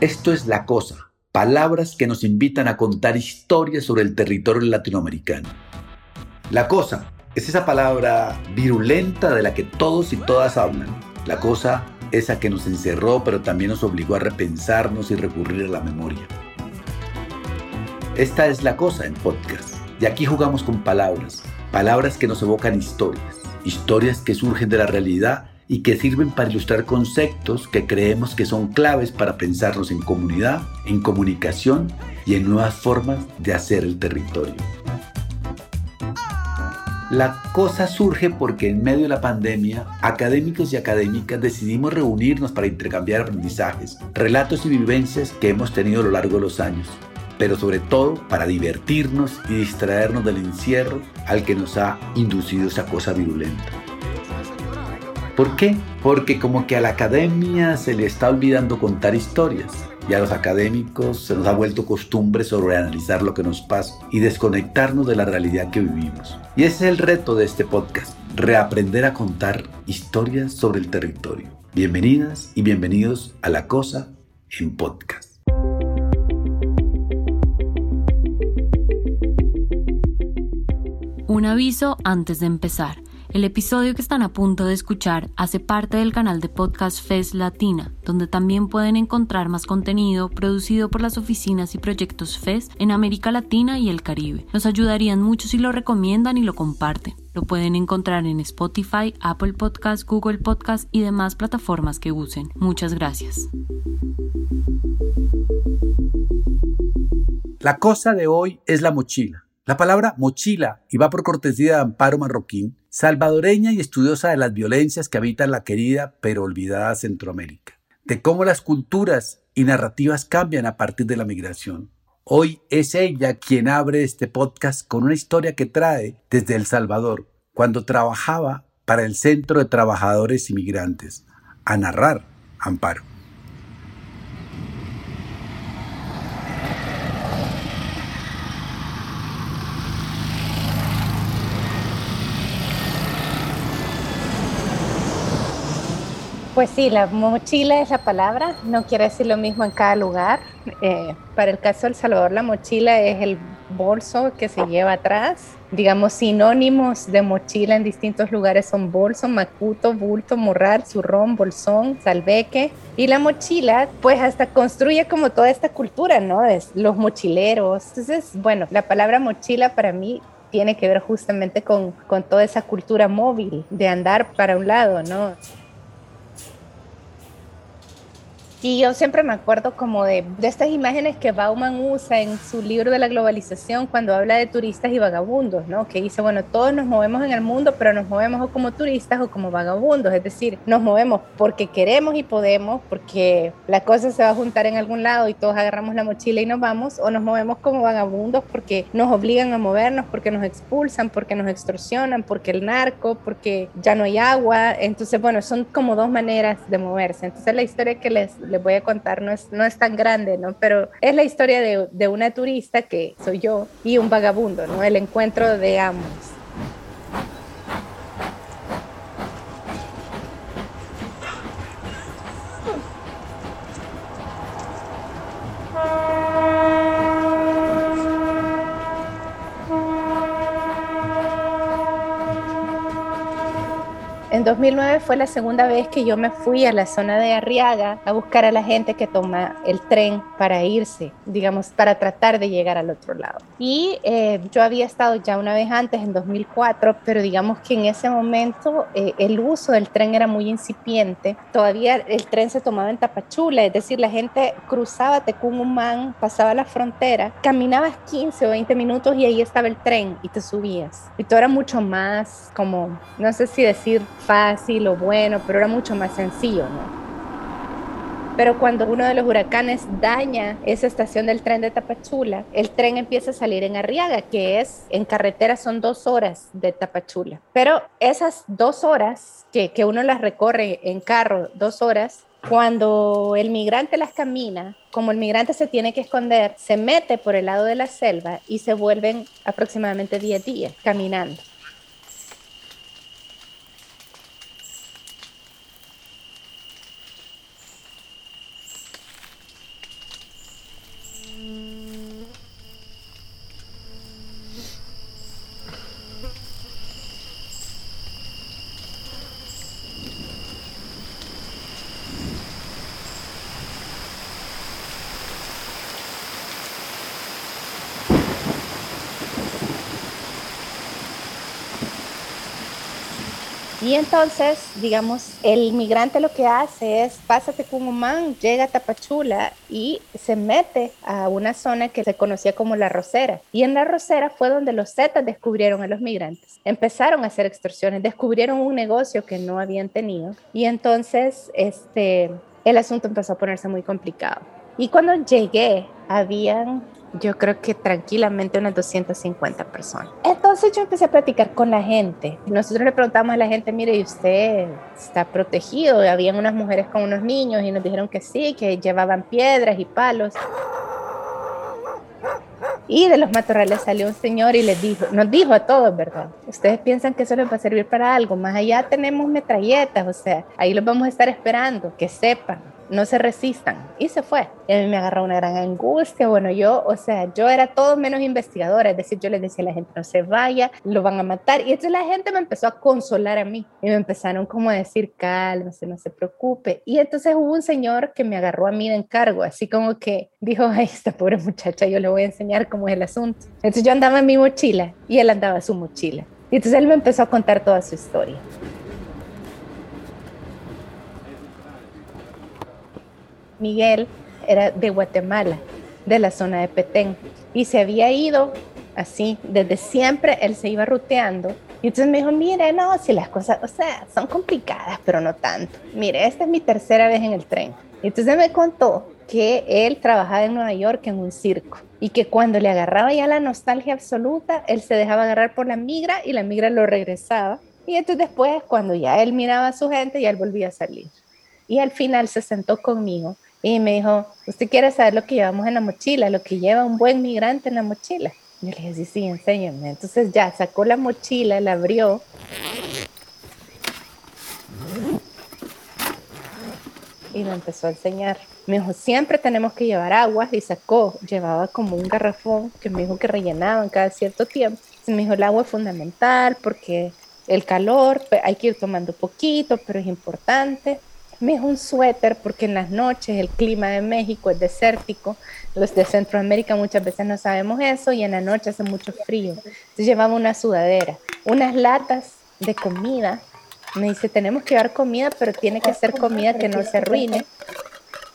Esto es La Cosa, palabras que nos invitan a contar historias sobre el territorio latinoamericano. La Cosa es esa palabra virulenta de la que todos y todas hablan. La Cosa esa que nos encerró pero también nos obligó a repensarnos y recurrir a la memoria. Esta es La Cosa en podcast. Y aquí jugamos con palabras, palabras que nos evocan historias, historias que surgen de la realidad y que sirven para ilustrar conceptos que creemos que son claves para pensarnos en comunidad, en comunicación y en nuevas formas de hacer el territorio. La cosa surge porque en medio de la pandemia, académicos y académicas decidimos reunirnos para intercambiar aprendizajes, relatos y vivencias que hemos tenido a lo largo de los años, pero sobre todo para divertirnos y distraernos del encierro al que nos ha inducido esa cosa virulenta. ¿Por qué? Porque como que a la academia se le está olvidando contar historias y a los académicos se nos ha vuelto costumbre sobreanalizar lo que nos pasa y desconectarnos de la realidad que vivimos. Y ese es el reto de este podcast, reaprender a contar historias sobre el territorio. Bienvenidas y bienvenidos a La Cosa en Podcast. Un aviso antes de empezar. El episodio que están a punto de escuchar hace parte del canal de podcast FES Latina, donde también pueden encontrar más contenido producido por las oficinas y proyectos FES en América Latina y el Caribe. Nos ayudarían mucho si lo recomiendan y lo comparten. Lo pueden encontrar en Spotify, Apple Podcast, Google Podcast y demás plataformas que usen. Muchas gracias. La cosa de hoy es la mochila. La palabra mochila, y va por cortesía de Amparo Marroquín, salvadoreña y estudiosa de las violencias que habitan la querida pero olvidada Centroamérica, de cómo las culturas y narrativas cambian a partir de la migración. Hoy es ella quien abre este podcast con una historia que trae desde El Salvador, cuando trabajaba para el Centro de Trabajadores Inmigrantes, a narrar Amparo. Pues sí, la mochila es la palabra, no quiere decir lo mismo en cada lugar. Eh, para el caso de El Salvador, la mochila es el bolso que se lleva atrás. Digamos, sinónimos de mochila en distintos lugares son bolso, macuto, bulto, morral, zurrón, bolsón, salveque. Y la mochila, pues hasta construye como toda esta cultura, ¿no? Es los mochileros. Entonces, bueno, la palabra mochila para mí tiene que ver justamente con, con toda esa cultura móvil de andar para un lado, ¿no? Y yo siempre me acuerdo como de, de, estas imágenes que Bauman usa en su libro de la globalización cuando habla de turistas y vagabundos, ¿no? Que dice, bueno, todos nos movemos en el mundo, pero nos movemos o como turistas o como vagabundos, es decir, nos movemos porque queremos y podemos, porque la cosa se va a juntar en algún lado y todos agarramos la mochila y nos vamos, o nos movemos como vagabundos porque nos obligan a movernos, porque nos expulsan, porque nos extorsionan, porque el narco, porque ya no hay agua. Entonces, bueno, son como dos maneras de moverse. Entonces, la historia que les les voy a contar no es, no es tan grande, ¿no? Pero es la historia de, de una turista que soy yo y un vagabundo, ¿no? El encuentro de ambos. En 2009 fue la segunda vez que yo me fui a la zona de Arriaga a buscar a la gente que toma el tren para irse, digamos, para tratar de llegar al otro lado. Y eh, yo había estado ya una vez antes, en 2004, pero digamos que en ese momento eh, el uso del tren era muy incipiente. Todavía el tren se tomaba en Tapachula, es decir, la gente cruzaba Tecumumán, pasaba la frontera, caminabas 15 o 20 minutos y ahí estaba el tren y te subías. Y todo era mucho más como, no sé si decir fácil o bueno, pero era mucho más sencillo, ¿no? Pero cuando uno de los huracanes daña esa estación del tren de Tapachula, el tren empieza a salir en Arriaga, que es en carretera son dos horas de Tapachula. Pero esas dos horas que, que uno las recorre en carro, dos horas, cuando el migrante las camina, como el migrante se tiene que esconder, se mete por el lado de la selva y se vuelven aproximadamente 10 días caminando. Y entonces, digamos, el migrante lo que hace es, un man, llega a Tapachula y se mete a una zona que se conocía como La Rosera. Y en La Rosera fue donde los Zetas descubrieron a los migrantes. Empezaron a hacer extorsiones, descubrieron un negocio que no habían tenido. Y entonces, este, el asunto empezó a ponerse muy complicado. Y cuando llegué, habían yo creo que tranquilamente unas 250 personas. Entonces yo empecé a platicar con la gente. Nosotros le preguntamos a la gente, mire, ¿y usted está protegido? Habían unas mujeres con unos niños y nos dijeron que sí, que llevaban piedras y palos. Y de los matorrales salió un señor y les dijo, nos dijo a todos, ¿verdad? Ustedes piensan que eso les va a servir para algo. Más allá tenemos metralletas, o sea, ahí los vamos a estar esperando, que sepan no se resistan. Y se fue. Y a mí me agarró una gran angustia. Bueno, yo, o sea, yo era todo menos investigadora. Es decir, yo les decía a la gente, no se vaya, lo van a matar. Y entonces la gente me empezó a consolar a mí. Y me empezaron como a decir, cálmese, no se preocupe. Y entonces hubo un señor que me agarró a mí de encargo, así como que dijo, ay, esta pobre muchacha, yo le voy a enseñar cómo es el asunto. Entonces yo andaba en mi mochila y él andaba en su mochila. Y entonces él me empezó a contar toda su historia. Miguel era de Guatemala, de la zona de Petén, y se había ido así, desde siempre él se iba ruteando. Y entonces me dijo, mire, no, si las cosas, o sea, son complicadas, pero no tanto. Mire, esta es mi tercera vez en el tren. Y entonces me contó que él trabajaba en Nueva York en un circo y que cuando le agarraba ya la nostalgia absoluta, él se dejaba agarrar por la migra y la migra lo regresaba. Y entonces después, cuando ya él miraba a su gente, ya él volvía a salir. Y al final se sentó conmigo y me dijo, ¿usted quiere saber lo que llevamos en la mochila? Lo que lleva un buen migrante en la mochila. Yo le dije, sí, sí, enséñame. Entonces ya sacó la mochila, la abrió. Y lo empezó a enseñar. Me dijo, siempre tenemos que llevar agua. Y sacó, llevaba como un garrafón que me dijo que rellenaban cada cierto tiempo. me dijo, el agua es fundamental porque el calor, hay que ir tomando poquito, pero es importante me es un suéter porque en las noches el clima de México es desértico. Los de Centroamérica muchas veces no sabemos eso y en la noche hace mucho frío. Entonces llevaba una sudadera, unas latas de comida. Me dice, tenemos que llevar comida, pero tiene que ser comida que no se arruine.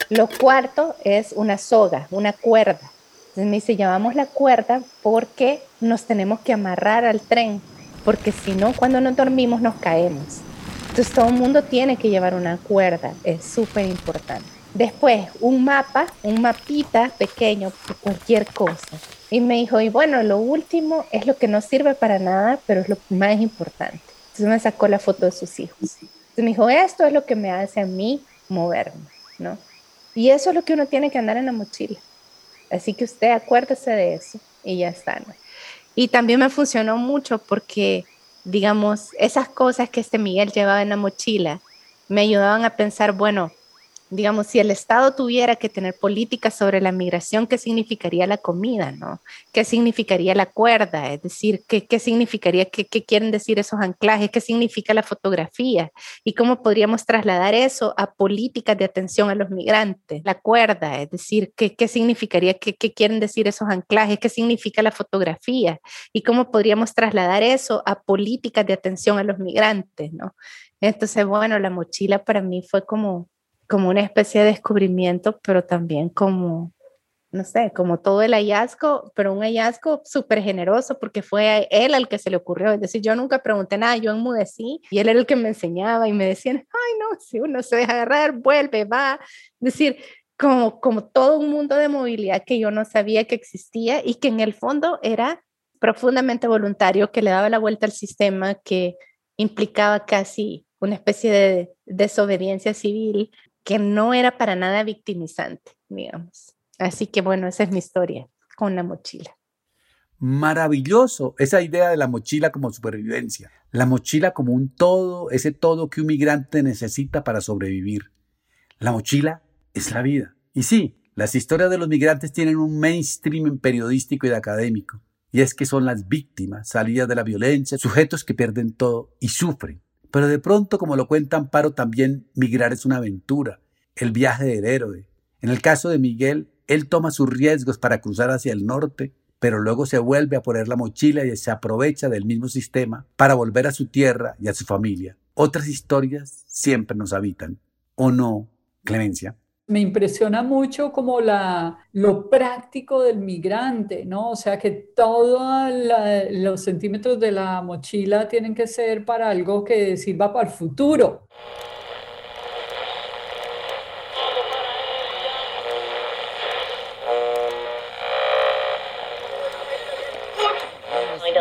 Lo cuarto es una soga, una cuerda. Entonces me dice, llevamos la cuerda porque nos tenemos que amarrar al tren, porque si no, cuando nos dormimos nos caemos. Entonces todo el mundo tiene que llevar una cuerda, es súper importante. Después, un mapa, un mapita pequeño cualquier cosa. Y me dijo, y bueno, lo último es lo que no sirve para nada, pero es lo más importante. Entonces me sacó la foto de sus hijos. Entonces me dijo, esto es lo que me hace a mí moverme, ¿no? Y eso es lo que uno tiene que andar en la mochila. Así que usted acuérdese de eso y ya está. ¿no? Y también me funcionó mucho porque digamos, esas cosas que este Miguel llevaba en la mochila me ayudaban a pensar, bueno, digamos, si el Estado tuviera que tener políticas sobre la migración, ¿qué significaría la comida, no? ¿Qué significaría la cuerda? Es decir, ¿qué, qué significaría, qué, qué, quieren decir esos anclajes? ¿Qué significa la fotografía? ¿Y cómo podríamos trasladar eso a políticas de atención a los migrantes? La cuerda, es decir, ¿qué, qué significaría, qué, qué quieren decir esos anclajes? ¿Qué significa la fotografía? ¿Y cómo podríamos trasladar eso a políticas de atención a los migrantes, no? Entonces, bueno, la mochila para mí fue como como una especie de descubrimiento, pero también como, no sé, como todo el hallazgo, pero un hallazgo súper generoso porque fue él al que se le ocurrió. Es decir, yo nunca pregunté nada, yo enmudecí y él era el que me enseñaba y me decían, ay, no, si uno se deja agarrar, vuelve, va. Es decir, como, como todo un mundo de movilidad que yo no sabía que existía y que en el fondo era profundamente voluntario, que le daba la vuelta al sistema, que implicaba casi una especie de desobediencia civil que no era para nada victimizante, digamos. Así que bueno, esa es mi historia con la mochila. Maravilloso esa idea de la mochila como supervivencia, la mochila como un todo, ese todo que un migrante necesita para sobrevivir. La mochila es la vida. Y sí, las historias de los migrantes tienen un mainstream periodístico y académico, y es que son las víctimas, salidas de la violencia, sujetos que pierden todo y sufren. Pero de pronto, como lo cuenta Amparo, también migrar es una aventura, el viaje del héroe. En el caso de Miguel, él toma sus riesgos para cruzar hacia el norte, pero luego se vuelve a poner la mochila y se aprovecha del mismo sistema para volver a su tierra y a su familia. otras historias siempre nos habitan, ¿o no, Clemencia? Me impresiona mucho como la, lo práctico del migrante, ¿no? O sea, que todos los centímetros de la mochila tienen que ser para algo que sirva para el futuro.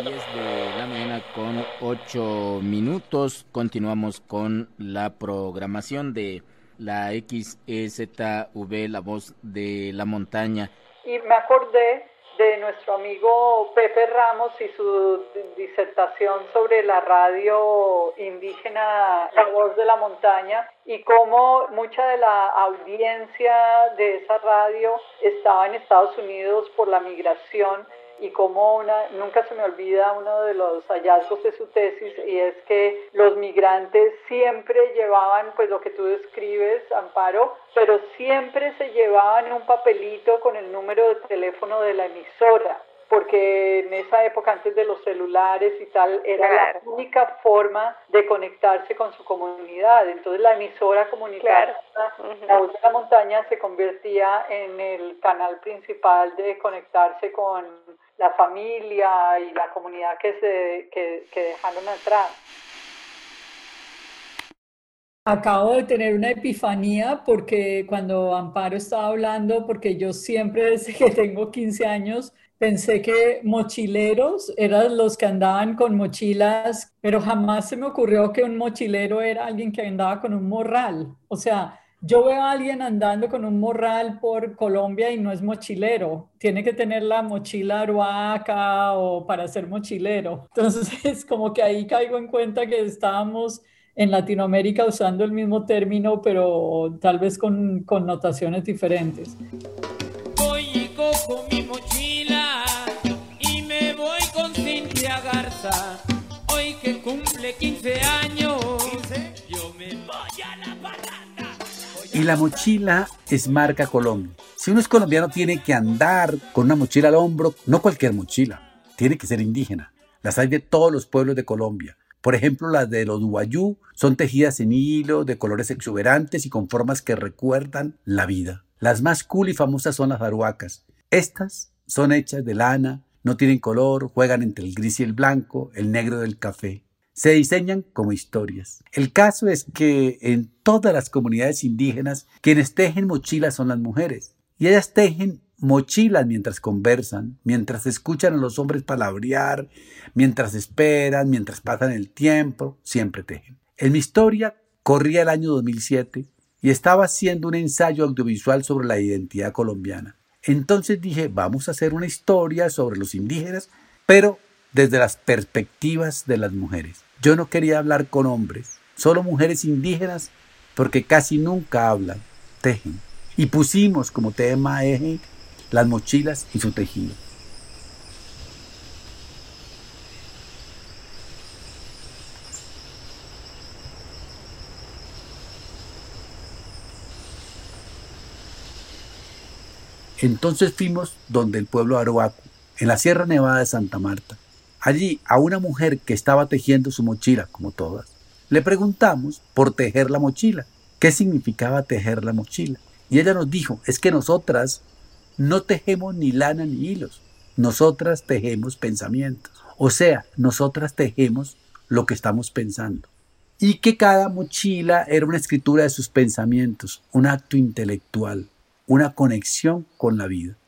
de la mañana con ocho minutos. Continuamos con la programación de la XEZV, la voz de la montaña. Y me acordé de nuestro amigo Pepe Ramos y su disertación sobre la radio indígena La Voz de la Montaña y cómo mucha de la audiencia de esa radio estaba en Estados Unidos por la migración y como una, nunca se me olvida uno de los hallazgos de su tesis y es que los migrantes siempre llevaban, pues lo que tú describes, Amparo, pero siempre se llevaban un papelito con el número de teléfono de la emisora porque en esa época antes de los celulares y tal era la única forma de conectarse con su comunidad. Entonces la emisora comunitaria, la voz de la montaña, se convertía en el canal principal de conectarse con la familia y la comunidad que, se, que, que dejaron atrás. Acabo de tener una epifanía porque cuando Amparo estaba hablando, porque yo siempre desde que tengo 15 años pensé que mochileros eran los que andaban con mochilas, pero jamás se me ocurrió que un mochilero era alguien que andaba con un morral. O sea, yo veo a alguien andando con un morral por Colombia y no es mochilero. Tiene que tener la mochila aruaca o para ser mochilero. Entonces es como que ahí caigo en cuenta que estábamos en Latinoamérica usando el mismo término, pero tal vez con connotaciones diferentes. Voy y cojo mi mochila y me voy con Cintia Garza. Hoy que cumple 15 años, La mochila es marca Colombia. Si uno es colombiano tiene que andar con una mochila al hombro, no cualquier mochila, tiene que ser indígena. Las hay de todos los pueblos de Colombia. Por ejemplo, las de los guayú son tejidas en hilo, de colores exuberantes y con formas que recuerdan la vida. Las más cool y famosas son las aruacas. Estas son hechas de lana, no tienen color, juegan entre el gris y el blanco, el negro del café. Se diseñan como historias. El caso es que en todas las comunidades indígenas quienes tejen mochilas son las mujeres. Y ellas tejen mochilas mientras conversan, mientras escuchan a los hombres palabrear, mientras esperan, mientras pasan el tiempo, siempre tejen. En mi historia corría el año 2007 y estaba haciendo un ensayo audiovisual sobre la identidad colombiana. Entonces dije, vamos a hacer una historia sobre los indígenas, pero desde las perspectivas de las mujeres. Yo no quería hablar con hombres, solo mujeres indígenas, porque casi nunca hablan, tejen. Y pusimos como tema eje las mochilas y su tejido. Entonces fuimos donde el pueblo Aroaco, en la Sierra Nevada de Santa Marta. Allí a una mujer que estaba tejiendo su mochila, como todas, le preguntamos por tejer la mochila. ¿Qué significaba tejer la mochila? Y ella nos dijo, es que nosotras no tejemos ni lana ni hilos, nosotras tejemos pensamientos. O sea, nosotras tejemos lo que estamos pensando. Y que cada mochila era una escritura de sus pensamientos, un acto intelectual, una conexión con la vida.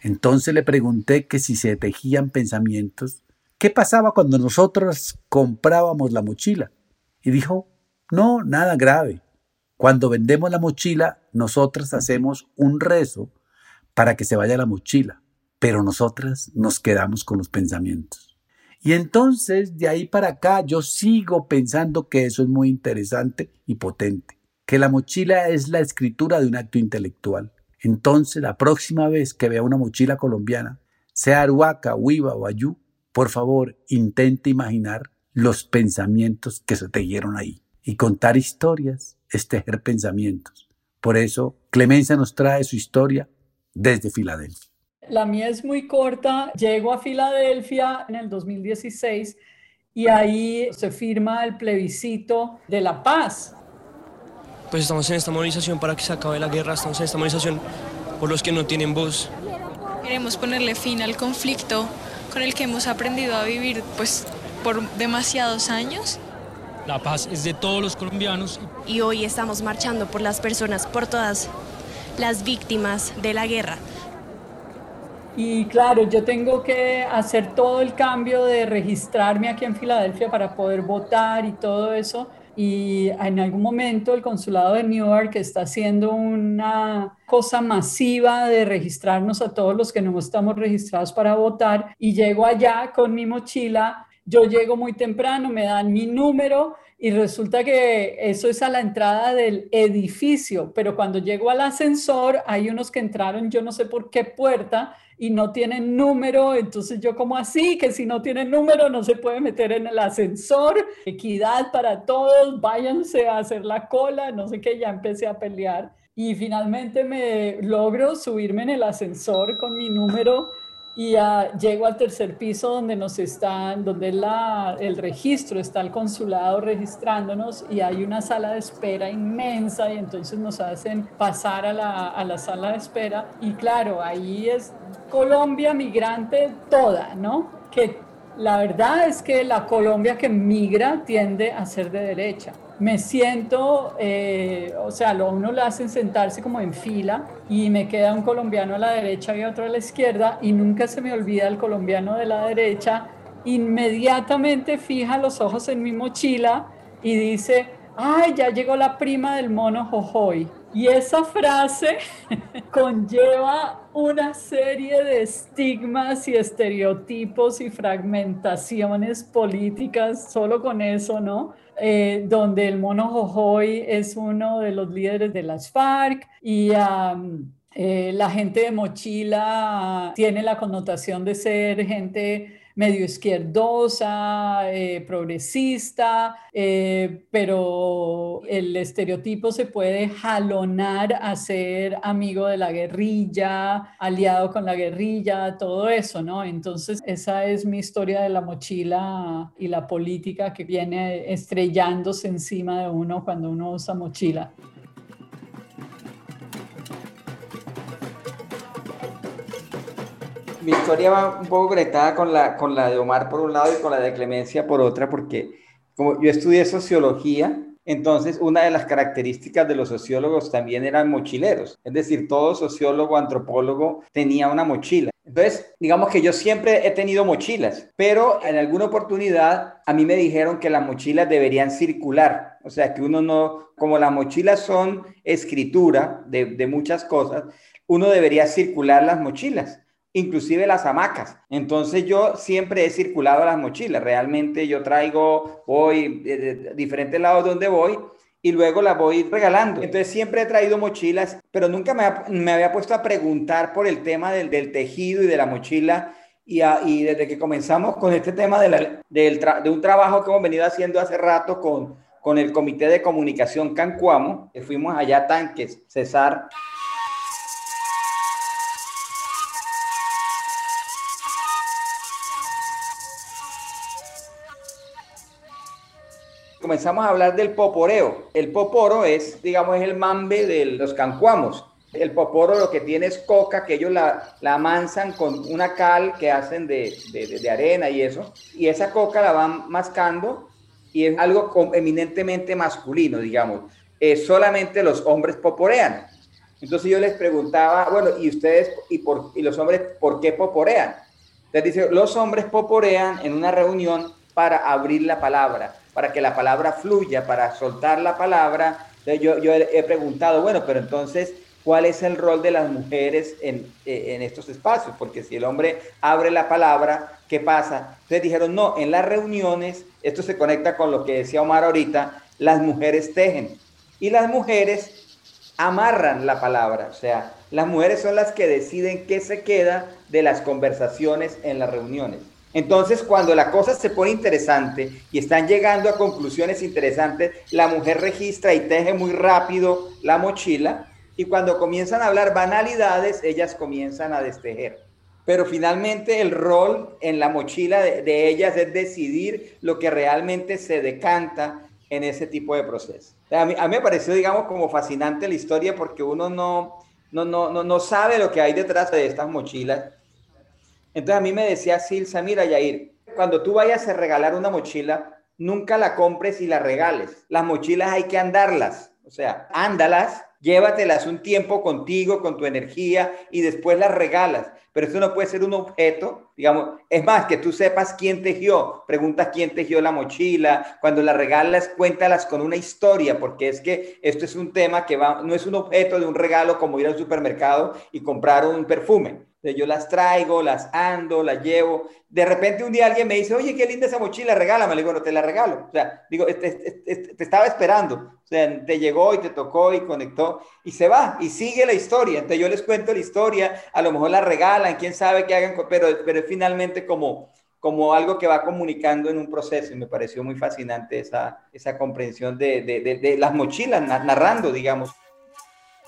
Entonces le pregunté que si se tejían pensamientos, ¿qué pasaba cuando nosotros comprábamos la mochila? Y dijo, no, nada grave. Cuando vendemos la mochila, nosotras hacemos un rezo para que se vaya la mochila, pero nosotras nos quedamos con los pensamientos. Y entonces, de ahí para acá, yo sigo pensando que eso es muy interesante y potente, que la mochila es la escritura de un acto intelectual. Entonces, la próxima vez que vea una mochila colombiana, sea Aruaca, Huiva o Ayú, por favor, intente imaginar los pensamientos que se tejieron ahí. Y contar historias es tejer pensamientos. Por eso, Clemencia nos trae su historia desde Filadelfia. La mía es muy corta. Llego a Filadelfia en el 2016 y ahí se firma el plebiscito de la paz. Pues estamos en esta movilización para que se acabe la guerra, estamos en esta movilización por los que no tienen voz. Queremos ponerle fin al conflicto con el que hemos aprendido a vivir pues por demasiados años. La paz es de todos los colombianos. Y hoy estamos marchando por las personas, por todas las víctimas de la guerra. Y claro, yo tengo que hacer todo el cambio de registrarme aquí en Filadelfia para poder votar y todo eso. Y en algún momento el consulado de Newark está haciendo una cosa masiva de registrarnos a todos los que no estamos registrados para votar. Y llego allá con mi mochila yo llego muy temprano, me dan mi número y resulta que eso es a la entrada del edificio, pero cuando llego al ascensor hay unos que entraron yo no sé por qué puerta y no tienen número, entonces yo como así, que si no tienen número no se puede meter en el ascensor, equidad para todos, váyanse a hacer la cola, no sé qué, ya empecé a pelear. Y finalmente me logro subirme en el ascensor con mi número y llego al tercer piso donde nos están, donde el registro, está el consulado registrándonos y hay una sala de espera inmensa y entonces nos hacen pasar a la, a la sala de espera y claro, ahí es Colombia migrante toda, ¿no? Que la verdad es que la Colombia que migra tiende a ser de derecha me siento, eh, o sea, lo uno lo hacen sentarse como en fila y me queda un colombiano a la derecha y otro a la izquierda y nunca se me olvida el colombiano de la derecha, inmediatamente fija los ojos en mi mochila y dice, ay, ya llegó la prima del mono Jojoy. Y esa frase conlleva una serie de estigmas y estereotipos y fragmentaciones políticas, solo con eso, ¿no? Eh, donde el mono Jojoy es uno de los líderes de las FARC y eh, la gente de mochila tiene la connotación de ser gente medio izquierdosa, eh, progresista, eh, pero el estereotipo se puede jalonar a ser amigo de la guerrilla, aliado con la guerrilla, todo eso, ¿no? Entonces, esa es mi historia de la mochila y la política que viene estrellándose encima de uno cuando uno usa mochila. Mi historia va un poco conectada con la, con la de Omar por un lado y con la de Clemencia por otra, porque como yo estudié sociología, entonces una de las características de los sociólogos también eran mochileros, es decir, todo sociólogo, antropólogo tenía una mochila. Entonces, digamos que yo siempre he tenido mochilas, pero en alguna oportunidad a mí me dijeron que las mochilas deberían circular, o sea, que uno no, como las mochilas son escritura de, de muchas cosas, uno debería circular las mochilas inclusive las hamacas. Entonces yo siempre he circulado las mochilas, realmente yo traigo, voy de, diferentes lados donde voy y luego las voy regalando. Entonces siempre he traído mochilas, pero nunca me, había puesto a preguntar por el tema del, tejido y de la mochila. Y, y, desde que comenzamos con este tema de, de un trabajo que hemos venido haciendo hace rato con, con el Comité de Comunicación Cancuamo, que fuimos allá a Tanques, César comenzamos a hablar del poporeo. El poporo es, digamos, es el mambe de los cancuamos. El poporo lo que tiene es coca, que ellos la, la amansan con una cal que hacen de, de, arena y eso. Y esa coca la van mascando y es algo eminentemente masculino, digamos. solamente los hombres poporean. Entonces yo les preguntaba, bueno, ¿y ustedes y, por, y los hombres por qué poporean? Entonces dice, los hombres poporean en una reunión para abrir la palabra para que la palabra fluya, para soltar la palabra. Yo, yo he preguntado, bueno, pero entonces, ¿cuál es el rol de las mujeres en, eh, en estos espacios? Porque si el hombre abre la palabra, ¿qué pasa? Entonces dijeron, no, en las reuniones, esto se conecta con lo que decía Omar ahorita, las mujeres tejen y las mujeres amarran la palabra, o sea, las mujeres son las que deciden qué se queda de las conversaciones en las reuniones. Entonces, cuando la cosa se pone interesante y están llegando a conclusiones interesantes, la mujer registra y teje muy rápido la mochila y cuando comienzan a hablar banalidades, ellas comienzan a destejer. pero finalmente el rol en la mochila de, ellas es decidir lo que realmente se decanta en ese tipo de proceso. A mí, a mí me pareció, digamos, como fascinante la historia porque uno no, no, no, no, no sabe lo que hay detrás de estas mochilas. Entonces a mí me decía Silsa, mira Yair, cuando tú vayas a regalar una mochila, nunca la compres y la regales. Las mochilas hay que andarlas, o sea, ándalas, llévatelas un tiempo contigo, con tu energía y después las regalas. Pero esto no puede ser un objeto, digamos, es más, que tú sepas quién tejió, preguntas quién tejió la mochila, cuando la regalas, cuéntalas con una historia, porque es que esto es un tema que va, no es un objeto de un regalo como ir al supermercado y comprar un perfume yo las traigo, las ando, las llevo. De repente un día alguien me dice, oye, qué linda esa mochila, regálame. Le digo, no, te la regalo. O sea, digo, te, estaba esperando. O sea, te llegó y te tocó y conectó y se va y sigue la historia. Entonces yo les cuento la historia, a lo mejor la regalan, quién sabe qué hagan, pero, pero finalmente como, como algo que va comunicando en un proceso y me pareció muy fascinante esa, esa comprensión de, de, de las mochilas, narrando, digamos.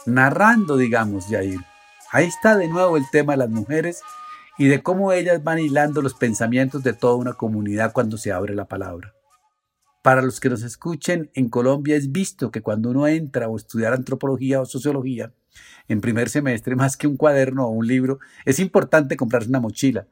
Narrando, digamos, Jair. Ahí está de nuevo el tema de las mujeres y de cómo ellas van hilando los pensamientos de toda una comunidad cuando se abre la palabra. Para los que nos escuchen, en Colombia es visto que cuando uno entra a estudiar antropología o sociología, en primer semestre, más que un cuaderno o un libro, es importante comprarse una mochila.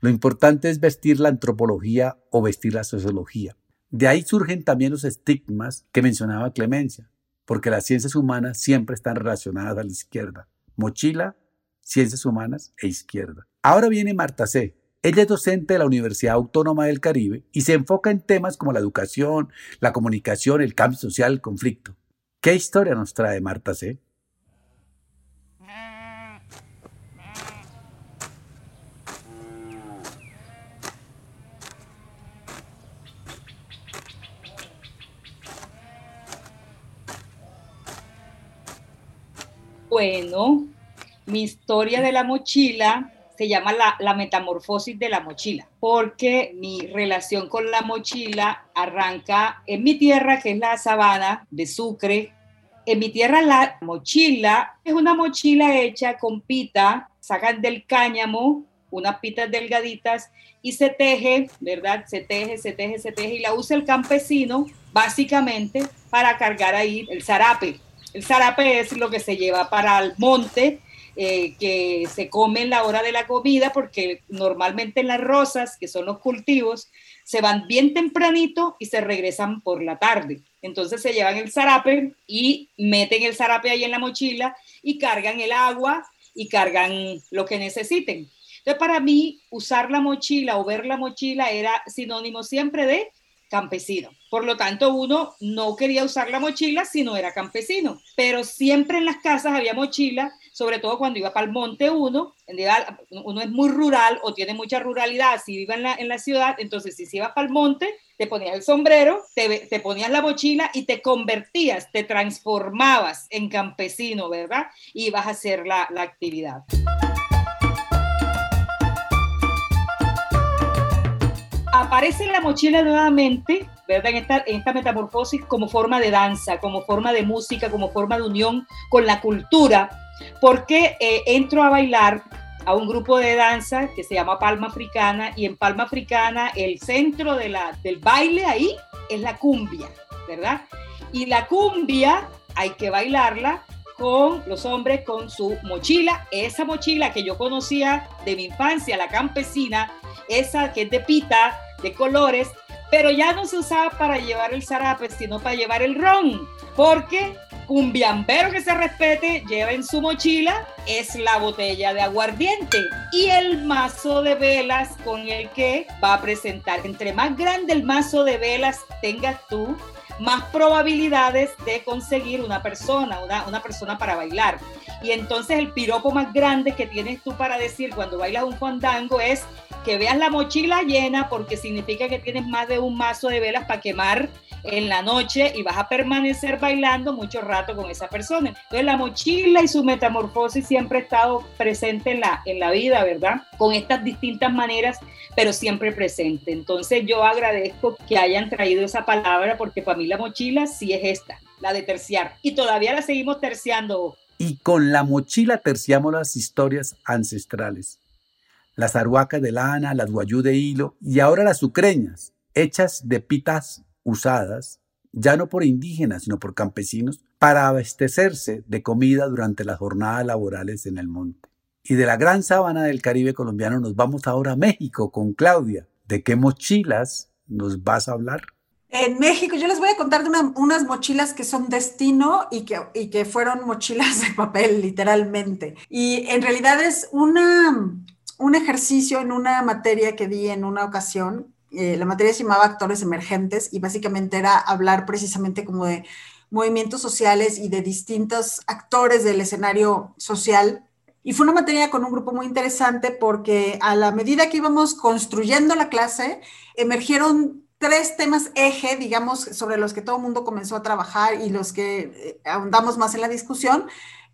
Lo importante es vestir la antropología o vestir la sociología. De ahí surgen también los estigmas que mencionaba Clemencia, porque las ciencias humanas siempre están relacionadas a la izquierda mochila, ciencias humanas e izquierda. Ahora viene Marta C. Ella es docente de la Universidad Autónoma del Caribe y se enfoca en temas como la educación, la comunicación, el cambio social, el conflicto. ¿Qué historia nos trae Marta C? Bueno, mi historia de la mochila se llama la, metamorfosis de la mochila, porque mi relación con la mochila arranca en mi tierra, que es la sabana de Sucre. En mi tierra la mochila es una mochila hecha con pita, sacan del cáñamo unas pitas delgaditas y se teje, ¿verdad? Se teje, se teje, se teje y la usa el campesino básicamente para cargar ahí el zarape. El zarape es lo que se lleva para el monte eh, que se come en la hora de la comida, porque normalmente en las rosas, que son los cultivos, se van bien tempranito y se regresan por la tarde. Entonces se llevan el zarape y meten el zarape ahí en la mochila y cargan el agua y cargan lo que necesiten. Entonces para mí usar la mochila o ver la mochila era sinónimo siempre de campesino. Por lo tanto, uno no quería usar la mochila si no era campesino, pero siempre en las casas había mochila sobre todo cuando iba para el monte uno, uno es muy rural o tiene mucha ruralidad, si vive en la, en la ciudad, entonces si ibas para el monte, te ponías el sombrero, te, te, ponías la mochila y te convertías, te transformabas en campesino, ¿verdad? Y ibas a hacer la, la actividad. Aparece la mochila nuevamente, ¿verdad? En esta, metamorfosis como forma de danza, como forma de música, como forma de unión con la cultura porque eh, entro a bailar a un grupo de danza que se llama Palma Africana y en Palma Africana el centro de la, del baile ahí es la cumbia, ¿verdad? Y la cumbia hay que bailarla con los hombres con su mochila, esa mochila que yo conocía de mi infancia, la campesina, esa que es de pita, de colores, pero ya no se usaba para llevar el zarape, sino para llevar el ron, porque un biambero que se respete lleva en su mochila es la botella de aguardiente y el mazo de velas con el que va a presentar. Entre más grande el mazo de velas tengas tú, más probabilidades de conseguir una persona, una, una persona para bailar. Y entonces el piropo más grande que tienes tú para decir cuando bailas un fandango es que veas la mochila llena porque significa que tienes más de un mazo de velas para quemar en la noche y vas a permanecer bailando mucho rato con esa persona. Entonces la mochila y su metamorfosis siempre ha estado presente en la, en la vida, ¿verdad? Con estas distintas maneras, pero siempre presente. Entonces yo agradezco que hayan traído esa palabra porque para mí la mochila sí es esta, la de terciar. Y todavía la seguimos terciando. Y con la mochila terciamos las historias ancestrales las aruacas de lana, las guayú de hilo y ahora las sucreñas, hechas de pitas usadas, ya no por indígenas, sino por campesinos, para abastecerse de comida durante las jornadas laborales en el monte. Y de la gran sabana del Caribe colombiano nos vamos ahora a México con Claudia. ¿De qué mochilas nos vas a hablar? En México, yo les voy a contar de unas mochilas que son destino y que, y que fueron mochilas de papel, literalmente. Y en realidad es una, un ejercicio en una materia que di en una ocasión. Eh, la materia se llamaba Actores Emergentes y básicamente era hablar precisamente como de movimientos sociales y de distintos actores del escenario social y fue una materia con un grupo muy interesante porque a la medida que íbamos construyendo la clase, emergieron tres temas eje, digamos, sobre los que todo el mundo comenzó a trabajar y los que eh, ahondamos más en la discusión,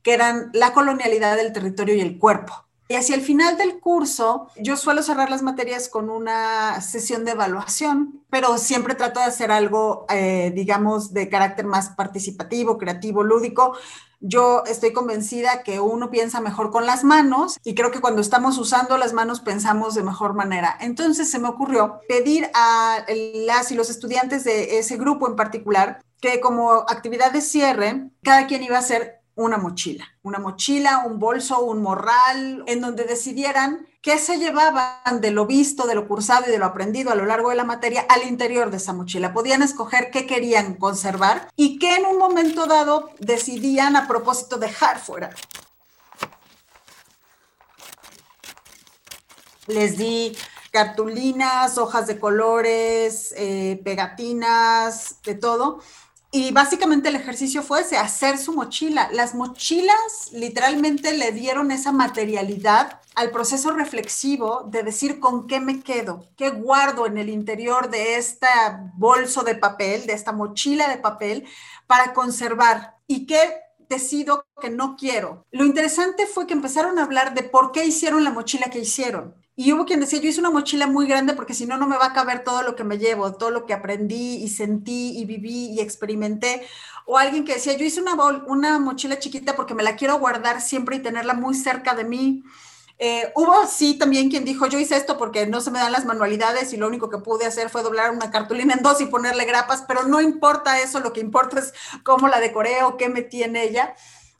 que eran la colonialidad del territorio y el cuerpo. Y hacia el final del curso, yo suelo cerrar las materias con una sesión de evaluación, pero siempre trato de hacer algo, eh, digamos, de carácter más participativo, creativo, lúdico, yo estoy convencida que uno piensa mejor con las manos y creo que cuando estamos usando las manos pensamos de mejor manera. Entonces se me ocurrió pedir a las y los estudiantes de ese grupo en particular que como actividad de cierre, cada quien iba a hacer una mochila, una mochila, un bolso, un morral, en donde decidieran qué se llevaban de lo visto, de lo cursado y de lo aprendido a lo largo de la materia al interior de esa mochila. Podían escoger qué querían conservar y qué en un momento dado decidían a propósito dejar fuera. Les di cartulinas, hojas de colores, eh, pegatinas, de todo y básicamente el ejercicio fue ese, hacer su mochila. Las mochilas literalmente le dieron esa materialidad al proceso reflexivo de decir con qué me quedo, qué guardo en el interior de este bolso de papel, de esta mochila de papel, para conservar y qué decido que no quiero. Lo interesante fue que empezaron a hablar de por qué hicieron la mochila que hicieron. Y hubo quien decía, yo hice una mochila muy grande porque si no, no me va a caber todo lo que me llevo, todo lo que aprendí y sentí y viví y experimenté. O alguien que decía, yo hice una, una mochila chiquita porque me la quiero guardar siempre y tenerla muy cerca de mí. Eh, hubo sí también quien dijo, yo hice esto porque no se me dan las manualidades y lo único que pude hacer fue doblar una cartulina en dos y ponerle grapas, pero no importa eso, lo que importa es cómo la decoré o qué metí en ella.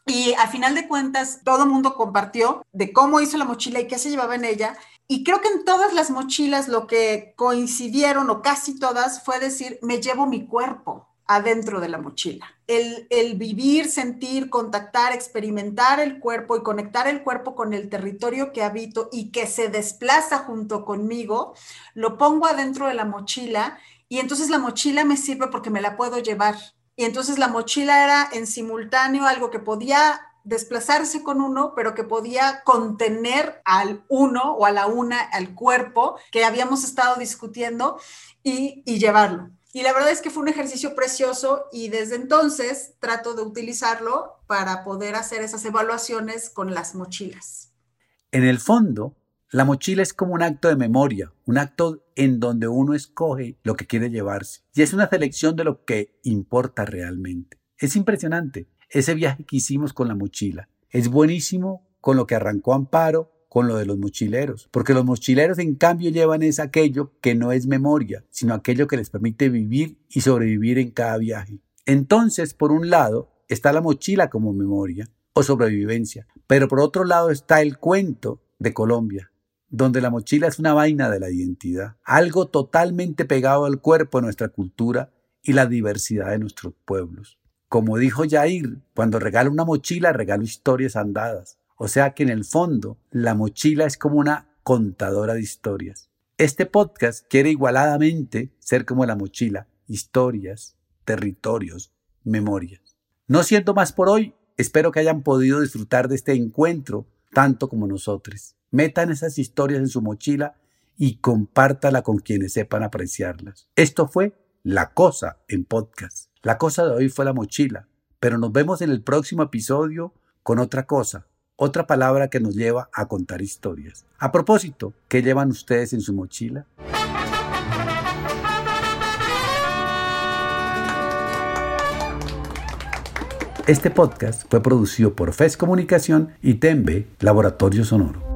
Y al final de cuentas, todo el mundo compartió de cómo hizo la mochila y qué se llevaba en ella. Y creo que en todas las mochilas lo que coincidieron, o casi todas, fue decir, me llevo mi cuerpo adentro de la mochila. El, el, vivir, sentir, contactar, experimentar el cuerpo y conectar el cuerpo con el territorio que habito y que se desplaza junto conmigo, lo pongo adentro de la mochila y entonces la mochila me sirve porque me la puedo llevar. Y entonces la mochila era en simultáneo algo que podía desplazarse con uno, pero que podía contener al uno o a la una, al cuerpo que habíamos estado discutiendo y, llevarlo. Y la verdad es que fue un ejercicio precioso y desde entonces trato de utilizarlo para poder hacer esas evaluaciones con las mochilas. En el fondo, la mochila es como un acto de memoria, un acto en donde uno escoge lo que quiere llevarse. Y es una selección de lo que importa realmente. Es impresionante ese viaje que hicimos con la mochila. Es buenísimo con lo que arrancó Amparo, con lo de los mochileros, porque los mochileros en cambio llevan es aquello que no es memoria, sino aquello que les permite vivir y sobrevivir en cada viaje. Entonces, por un lado, está la mochila como memoria o sobrevivencia, pero por otro lado está el cuento de Colombia, donde la mochila es una vaina de la identidad, algo totalmente pegado al cuerpo de nuestra cultura y la diversidad de nuestros pueblos. Como dijo Jair, cuando regalo una mochila, regalo historias andadas. O sea que en el fondo, la mochila es como una contadora de historias. Este podcast quiere igualadamente ser como la mochila, historias, territorios, memorias. No siento más por hoy, espero que hayan podido disfrutar de este encuentro tanto como nosotros. Metan esas historias en su mochila y compártala con quienes sepan apreciarlas. Esto fue La Cosa en podcast. La cosa de hoy fue la mochila, pero nos vemos en el próximo episodio con otra cosa, otra palabra que nos lleva a contar historias. A propósito, ¿qué llevan ustedes en su mochila? Este podcast fue producido por FES Comunicación y Tembe Laboratorio Sonoro.